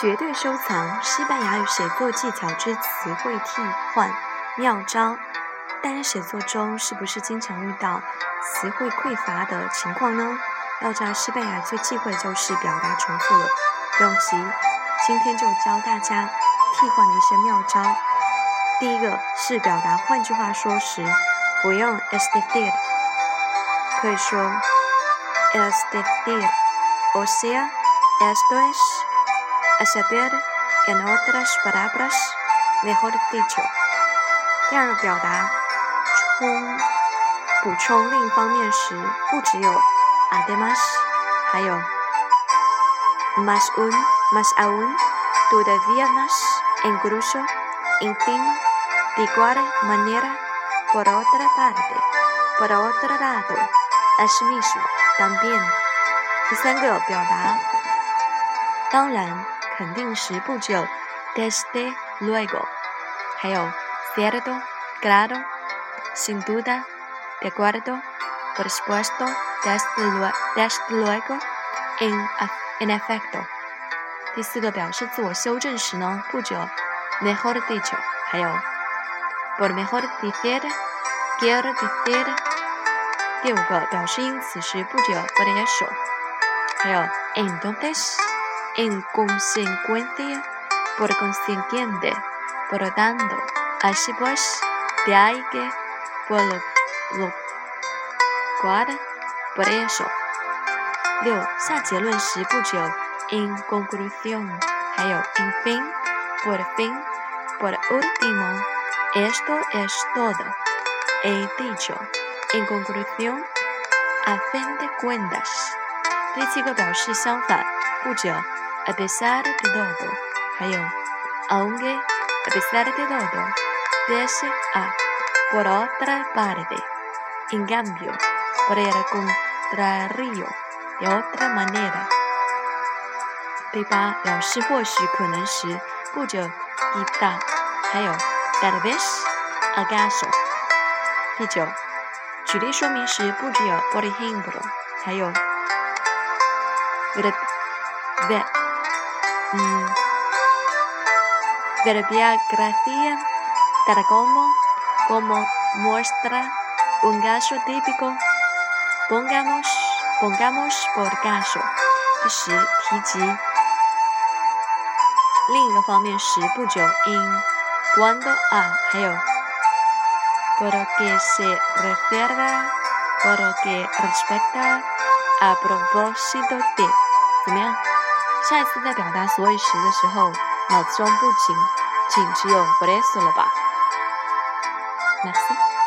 绝对收藏西班牙语写作技巧之词汇替换妙招。单人写作中是不是经常遇到词汇匮乏的情况呢？要知道，西班牙最忌讳就是表达重复了。不用急，今天就教大家替换的一些妙招。第一个是表达换句话说时，不用 es de dir，可以说 es decir，o sea esto es，a saber en otras palabras，mejor dicho。第二个表达充补充另一方面时，不只有 además，还有 más un，más aún，todavía más，incluso，en fin。De igual manera, por otra parte, por otro lado, así mismo, también。第三个表达，当然，肯定时不只有 desde luego，还有 cierto, claro, sin duda, de acuerdo, por supuesto, desde luego, en en efecto。第四个表示自我修正时呢，不只有 mejor dicho，还有 por mejor decir, quiero decir。第五个表示因此时不只有 por eso，还有 entonces, en consecuencia, por consiguiente, por lo tanto, así pues, de ahí que, por lo, lo cual, por eso。六下结论时不只有 en conclusión，还有 en fin, por fin, por último。Esto es todo. He dicho. En conclusión, a fin de cuentas. 第七个表示相反，不只有 A pesar de todo，还有 aunque a pesar de todo, pese a por otra parte, en cambio, por el contrario, de otra manera。第八表示或许可能时，不只有 quizá，还有。Tal vez acaso。第九，举例说明时不只有 por ejemplo，还有 ver ver 嗯 verbia gracia tal como como muestra un caso típico。pongamos pongamos por caso。第十，提及另一个方面时不只有 in。cuando a 还有 por lo que se refiere por lo que respecta a propósito de 怎么样？下一次在表达所以时的时候，脑子中不仅仅只有 “bless” 了吧？Merci。